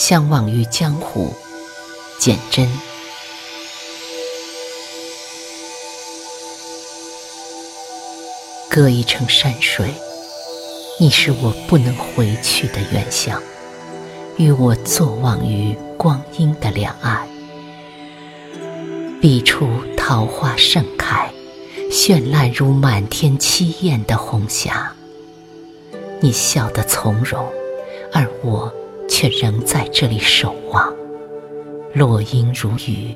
相忘于江湖，简真。隔一程山水，你是我不能回去的远乡，与我坐望于光阴的两岸。彼处桃花盛开，绚烂如满天七艳的红霞。你笑得从容，而我却仍在这里守望。落英如雨，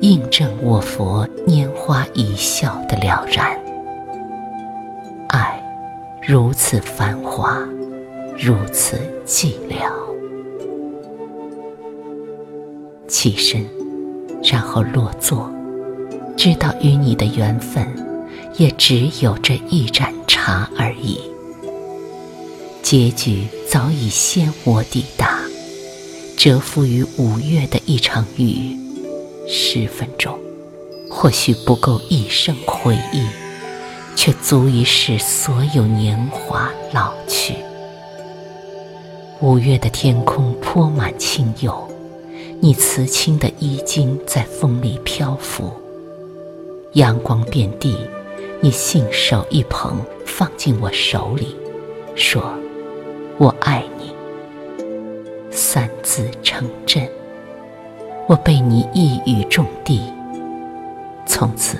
印证我佛拈花一笑的了然。爱如此繁华，如此寂寥。起身，然后落座，知道与你的缘分，也只有这一盏茶而已。结局早已先我抵达，蛰伏于五月的一场雨，十分钟，或许不够一生回忆，却足以使所有年华老去。五月的天空泼满清釉，你瓷青的衣襟在风里漂浮。阳光遍地，你信手一捧，放进我手里，说。我爱你，三字成真。我被你一语中的，从此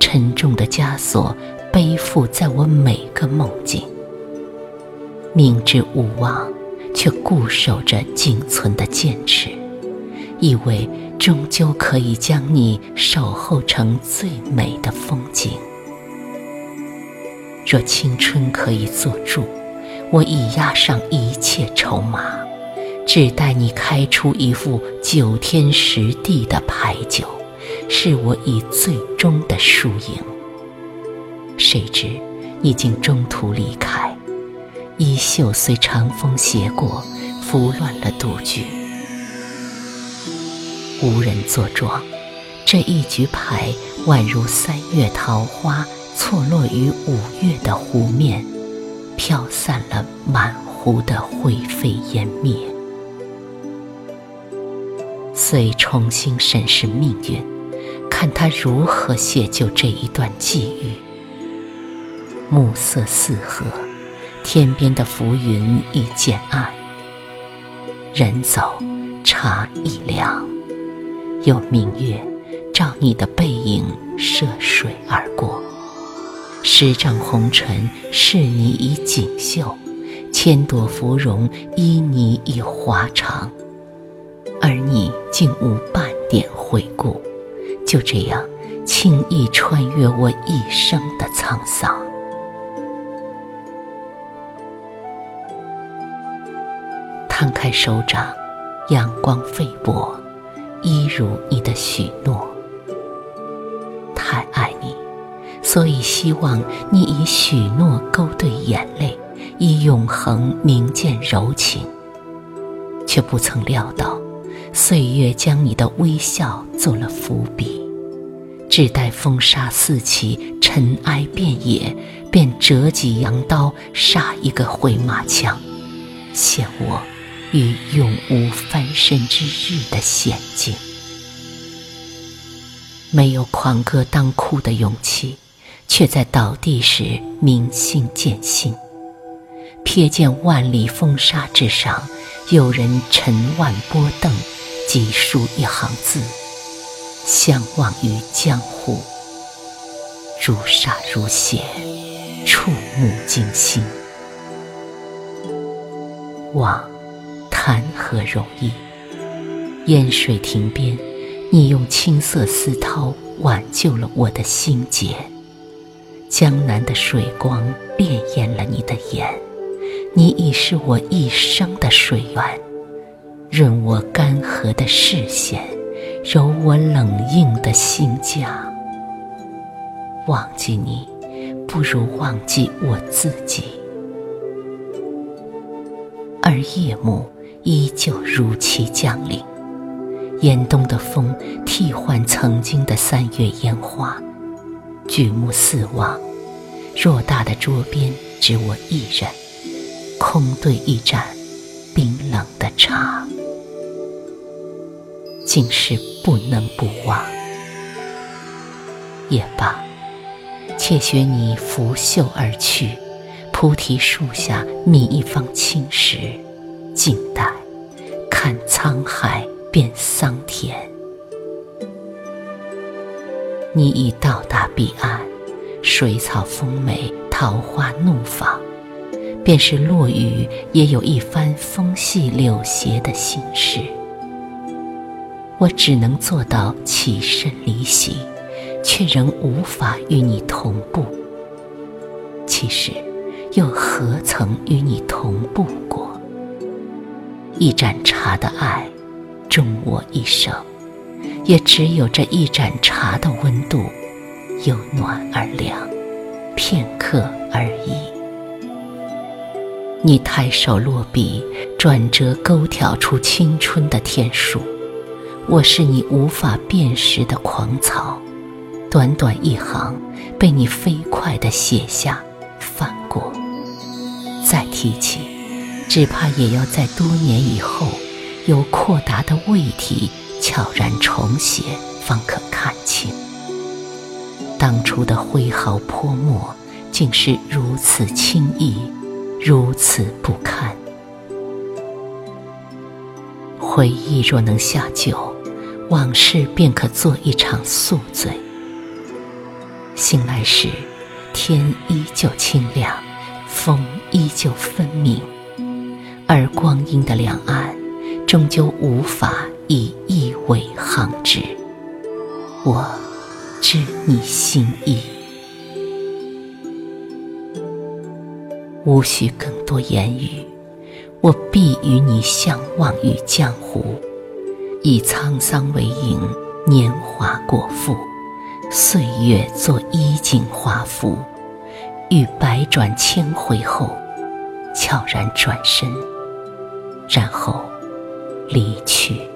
沉重的枷锁背负在我每个梦境。明知无望，却固守着仅存的坚持，以为终究可以将你守候成最美的风景。若青春可以做主。我已押上一切筹码，只待你开出一副九天十地的牌九，是我以最终的输赢。谁知你竟中途离开，衣袖随长风斜过，拂乱了赌局。无人作庄，这一局牌宛如三月桃花错落于五月的湖面。飘散了满湖的灰飞烟灭，遂重新审视命运，看他如何写就这一段际遇。暮色四合，天边的浮云已渐暗，人走茶已凉，有明月照你的背影涉水而过。十丈红尘，是你已锦绣；千朵芙蓉，依你已华长。而你竟无半点回顾，就这样轻易穿越我一生的沧桑。摊开手掌，阳光飞薄，一如你的许诺。所以，希望你以许诺勾兑眼泪，以永恒铭鉴柔情。却不曾料到，岁月将你的微笑做了伏笔，只待风沙四起，尘埃遍野，便折戟扬刀，杀一个回马枪，陷我于永无翻身之日的险境。没有狂歌当哭的勇气。却在倒地时明心见性，瞥见万里风沙之上，有人沉万波登，记书一行字：相忘于江湖。如沙如血，触目惊心。忘，谈何容易？烟水亭边，你用青色丝绦挽救了我的心结。江南的水光潋滟了你的眼，你已是我一生的水源，润我干涸的视线，柔我冷硬的心痂。忘记你，不如忘记我自己。而夜幕依旧如期降临，严冬的风替换曾经的三月烟花。举目四望，偌大的桌边只我一人，空对一盏冰冷的茶。竟是不能不忘。也罢，且学你拂袖而去，菩提树下觅一方青石，静待看沧海变桑田。你已到达彼岸，水草丰美，桃花怒放，便是落雨，也有一番风细柳斜的心事。我只能做到起身离席。却仍无法与你同步。其实，又何曾与你同步过？一盏茶的爱，终我一生，也只有这一盏茶的温度，由暖而凉，片刻而已。你抬手落笔，转折勾挑出青春的天数，我是你无法辨识的狂草。短短一行，被你飞快地写下、翻过，再提起，只怕也要在多年以后，有扩大的味体悄然重写，方可看清。当初的挥毫泼墨，竟是如此轻易，如此不堪。回忆若能下酒，往事便可做一场宿醉。醒来时，天依旧清亮，风依旧分明，而光阴的两岸，终究无法以一苇航之。我知你心意，无需更多言语，我必与你相忘于江湖，以沧桑为影，年华果腹。岁月作衣锦华服，欲百转千回后，悄然转身，然后离去。